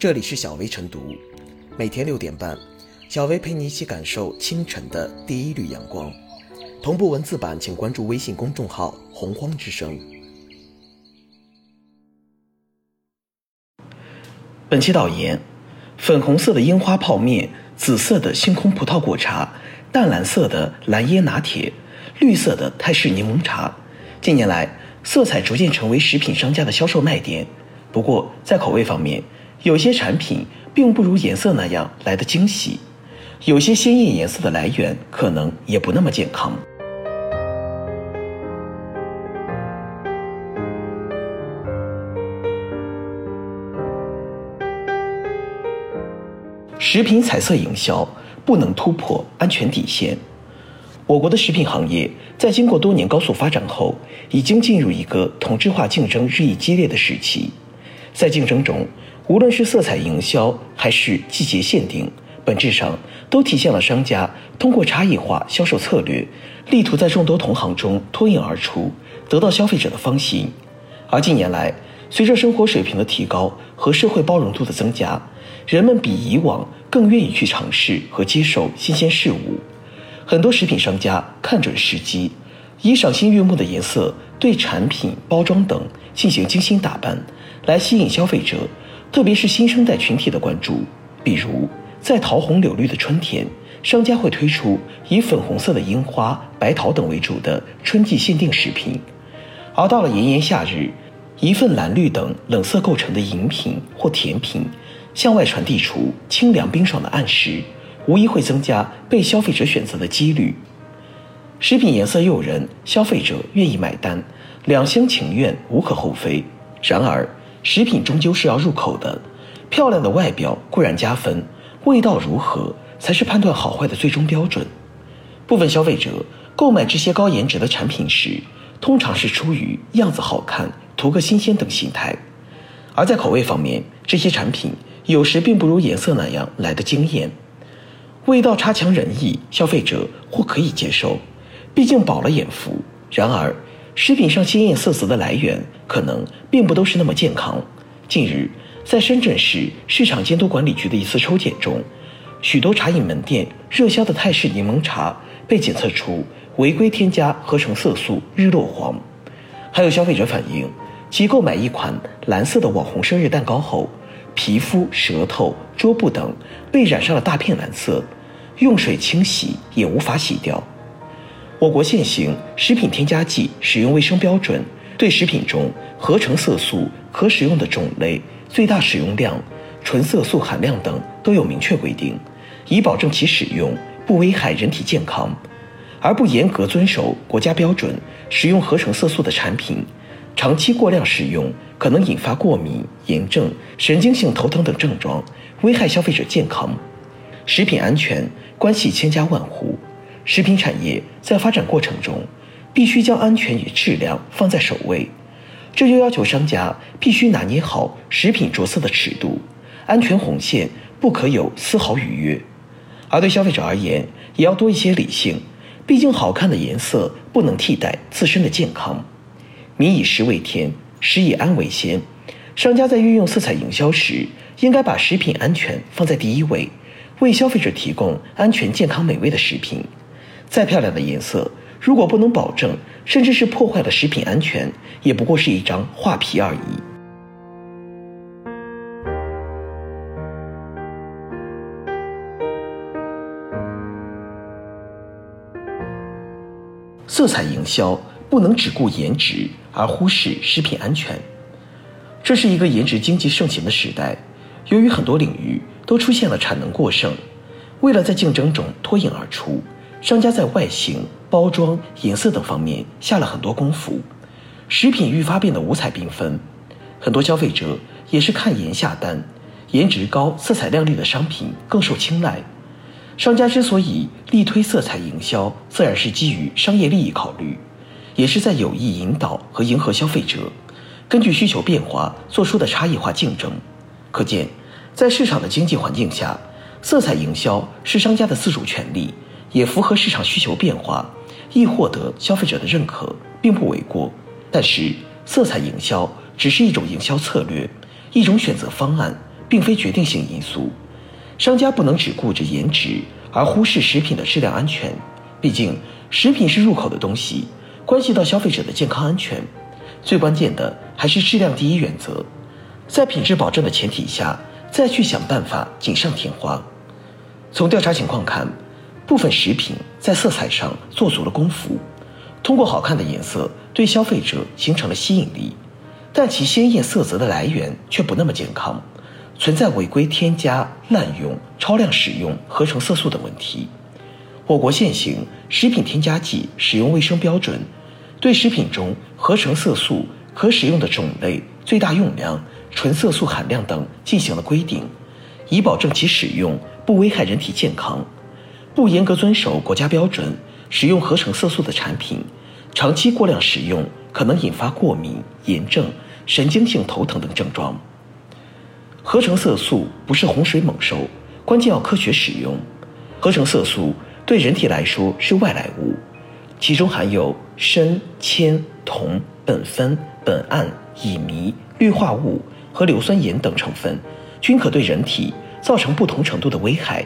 这里是小薇晨读，每天六点半，小薇陪你一起感受清晨的第一缕阳光。同步文字版，请关注微信公众号“洪荒之声”。本期导言：粉红色的樱花泡面，紫色的星空葡萄果茶，淡蓝色的蓝椰拿铁，绿色的泰式柠檬茶。近年来，色彩逐渐成为食品商家的销售卖点。不过，在口味方面，有些产品并不如颜色那样来的惊喜，有些鲜艳颜色的来源可能也不那么健康。食品彩色营销不能突破安全底线。我国的食品行业在经过多年高速发展后，已经进入一个同质化竞争日益激烈的时期。在竞争中，无论是色彩营销还是季节限定，本质上都体现了商家通过差异化销售策略，力图在众多同行中脱颖而出，得到消费者的芳心。而近年来，随着生活水平的提高和社会包容度的增加，人们比以往更愿意去尝试和接受新鲜事物。很多食品商家看准时机，以赏心悦目的颜色对产品包装等进行精心打扮，来吸引消费者。特别是新生代群体的关注，比如在桃红柳绿的春天，商家会推出以粉红色的樱花、白桃等为主的春季限定食品；而到了炎炎夏日，一份蓝绿等冷色构成的饮品或甜品，向外传递出清凉冰爽的暗示，无疑会增加被消费者选择的几率。食品颜色诱人，消费者愿意买单，两厢情愿无可厚非。然而，食品终究是要入口的，漂亮的外表固然加分，味道如何才是判断好坏的最终标准。部分消费者购买这些高颜值的产品时，通常是出于样子好看、图个新鲜等心态；而在口味方面，这些产品有时并不如颜色那样来的惊艳。味道差强人意，消费者或可以接受，毕竟饱了眼福。然而，食品上鲜艳色泽的来源可能并不都是那么健康。近日，在深圳市市场监督管理局的一次抽检中，许多茶饮门店热销的泰式柠檬茶被检测出违规添加合成色素日落黄。还有消费者反映，其购买一款蓝色的网红生日蛋糕后，皮肤、舌头、桌布等被染上了大片蓝色，用水清洗也无法洗掉。我国现行食品添加剂使用卫生标准对食品中合成色素可使用的种类、最大使用量、纯色素含量等都有明确规定，以保证其使用不危害人体健康。而不严格遵守国家标准使用合成色素的产品，长期过量使用可能引发过敏、炎症、神经性头疼等症状，危害消费者健康。食品安全关系千家万户。食品产业在发展过程中，必须将安全与质量放在首位，这就要求商家必须拿捏好食品着色的尺度，安全红线不可有丝毫逾越。而对消费者而言，也要多一些理性，毕竟好看的颜色不能替代自身的健康。民以食为天，食以安为先，商家在运用色彩营销时，应该把食品安全放在第一位，为消费者提供安全、健康、美味的食品。再漂亮的颜色，如果不能保证，甚至是破坏了食品安全，也不过是一张画皮而已。色彩营销不能只顾颜值而忽视食品安全。这是一个颜值经济盛行的时代，由于很多领域都出现了产能过剩，为了在竞争中脱颖而出。商家在外形、包装、颜色等方面下了很多功夫，食品愈发变得五彩缤纷。很多消费者也是看颜下单，颜值高、色彩亮丽的商品更受青睐。商家之所以力推色彩营销，自然是基于商业利益考虑，也是在有意引导和迎合消费者，根据需求变化做出的差异化竞争。可见，在市场的经济环境下，色彩营销是商家的自主权利。也符合市场需求变化，易获得消费者的认可，并不为过。但是，色彩营销只是一种营销策略，一种选择方案，并非决定性因素。商家不能只顾着颜值而忽视食品的质量安全。毕竟，食品是入口的东西，关系到消费者的健康安全。最关键的还是质量第一原则，在品质保证的前提下，再去想办法锦上添花。从调查情况看，部分食品在色彩上做足了功夫，通过好看的颜色对消费者形成了吸引力，但其鲜艳色泽的来源却不那么健康，存在违规添加、滥用、超量使用合成色素等问题。我国现行食品添加剂使用卫生标准，对食品中合成色素可使用的种类、最大用量、纯色素含量等进行了规定，以保证其使用不危害人体健康。不严格遵守国家标准，使用合成色素的产品，长期过量使用可能引发过敏、炎症、神经性头疼等症状。合成色素不是洪水猛兽，关键要科学使用。合成色素。对人体来说是外来物，其中含有砷、铅、铜、苯酚、苯胺、乙醚、氯化物和硫酸盐等成分，均可对人体造成不同程度的危害。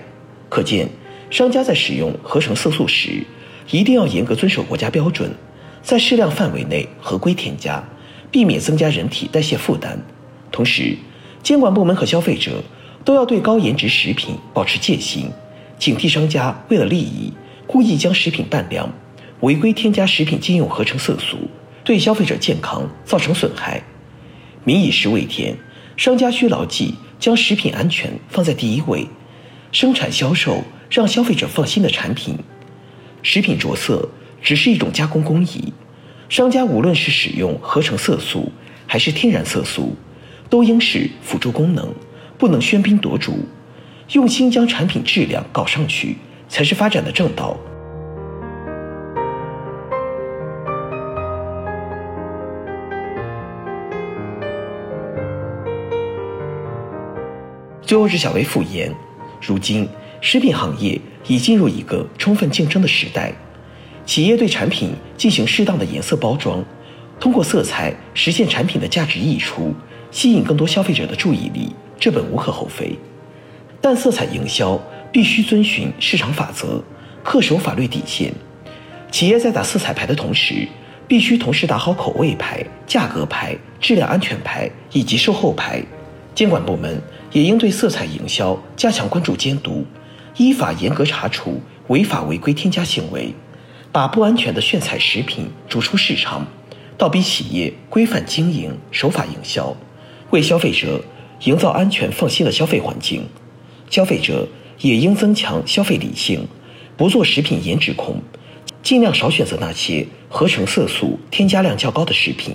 可见，商家在使用合成色素时，一定要严格遵守国家标准，在适量范围内合规添加，避免增加人体代谢负担。同时，监管部门和消费者都要对高颜值食品保持戒心。警惕商家为了利益故意将食品拌凉，违规添加食品禁用合成色素，对消费者健康造成损害。民以食为天，商家需牢记将食品安全放在第一位，生产销售让消费者放心的产品。食品着色只是一种加工工艺，商家无论是使用合成色素还是天然色素，都应是辅助功能，不能喧宾夺主。用心将产品质量搞上去，才是发展的正道。最后是小薇复言，如今食品行业已进入一个充分竞争的时代，企业对产品进行适当的颜色包装，通过色彩实现产品的价值溢出，吸引更多消费者的注意力，这本无可厚非。但色彩营销必须遵循市场法则，恪守法律底线。企业在打色彩牌的同时，必须同时打好口味牌、价格牌、质量安全牌以及售后牌。监管部门也应对色彩营销加强关注监督，依法严格查处违法违规添加行为，把不安全的炫彩食品逐出市场，倒逼企业规范经营、守法营销，为消费者营造安全放心的消费环境。消费者也应增强消费理性，不做食品颜值控，尽量少选择那些合成色素添加量较高的食品。